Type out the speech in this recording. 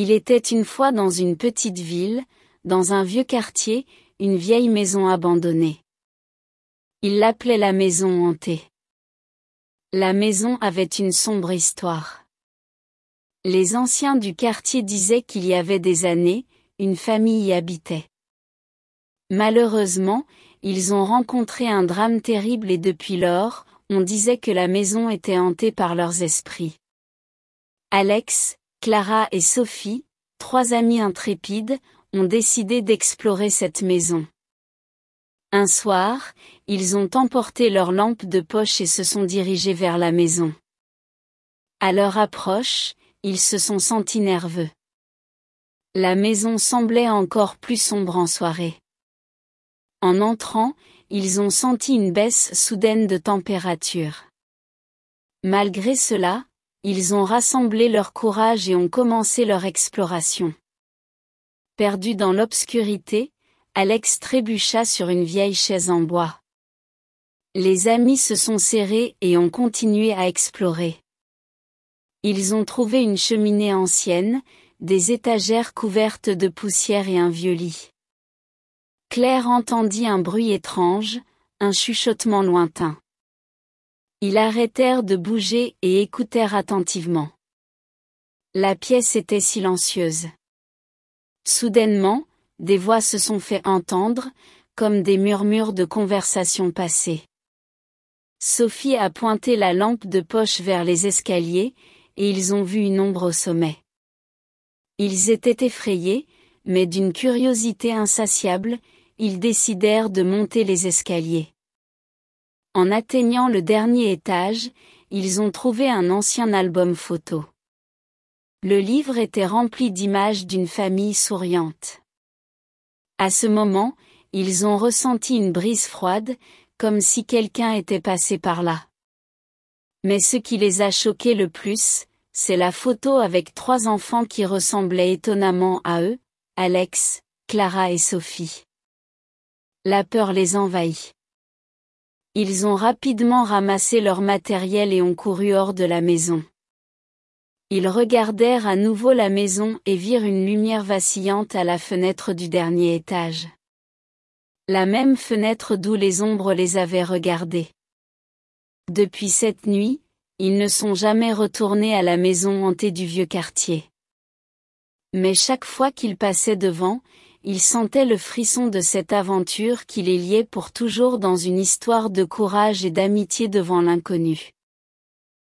Il était une fois dans une petite ville, dans un vieux quartier, une vieille maison abandonnée. Il l'appelait la maison hantée. La maison avait une sombre histoire. Les anciens du quartier disaient qu'il y avait des années, une famille y habitait. Malheureusement, ils ont rencontré un drame terrible et depuis lors, on disait que la maison était hantée par leurs esprits. Alex, Clara et Sophie, trois amis intrépides, ont décidé d'explorer cette maison. Un soir, ils ont emporté leur lampe de poche et se sont dirigés vers la maison. À leur approche, ils se sont sentis nerveux. La maison semblait encore plus sombre en soirée. En entrant, ils ont senti une baisse soudaine de température. Malgré cela, ils ont rassemblé leur courage et ont commencé leur exploration. Perdu dans l'obscurité, Alex trébucha sur une vieille chaise en bois. Les amis se sont serrés et ont continué à explorer. Ils ont trouvé une cheminée ancienne, des étagères couvertes de poussière et un vieux lit. Claire entendit un bruit étrange, un chuchotement lointain. Ils arrêtèrent de bouger et écoutèrent attentivement. La pièce était silencieuse. Soudainement, des voix se sont fait entendre, comme des murmures de conversation passées. Sophie a pointé la lampe de poche vers les escaliers, et ils ont vu une ombre au sommet. Ils étaient effrayés, mais d'une curiosité insatiable, ils décidèrent de monter les escaliers. En atteignant le dernier étage, ils ont trouvé un ancien album photo. Le livre était rempli d'images d'une famille souriante. À ce moment, ils ont ressenti une brise froide, comme si quelqu'un était passé par là. Mais ce qui les a choqués le plus, c'est la photo avec trois enfants qui ressemblaient étonnamment à eux, Alex, Clara et Sophie. La peur les envahit. Ils ont rapidement ramassé leur matériel et ont couru hors de la maison. Ils regardèrent à nouveau la maison et virent une lumière vacillante à la fenêtre du dernier étage. La même fenêtre d'où les ombres les avaient regardés. Depuis cette nuit, ils ne sont jamais retournés à la maison hantée du vieux quartier. Mais chaque fois qu'ils passaient devant, ils sentaient le frisson de cette aventure qui les liait pour toujours dans une histoire de courage et d'amitié devant l'inconnu.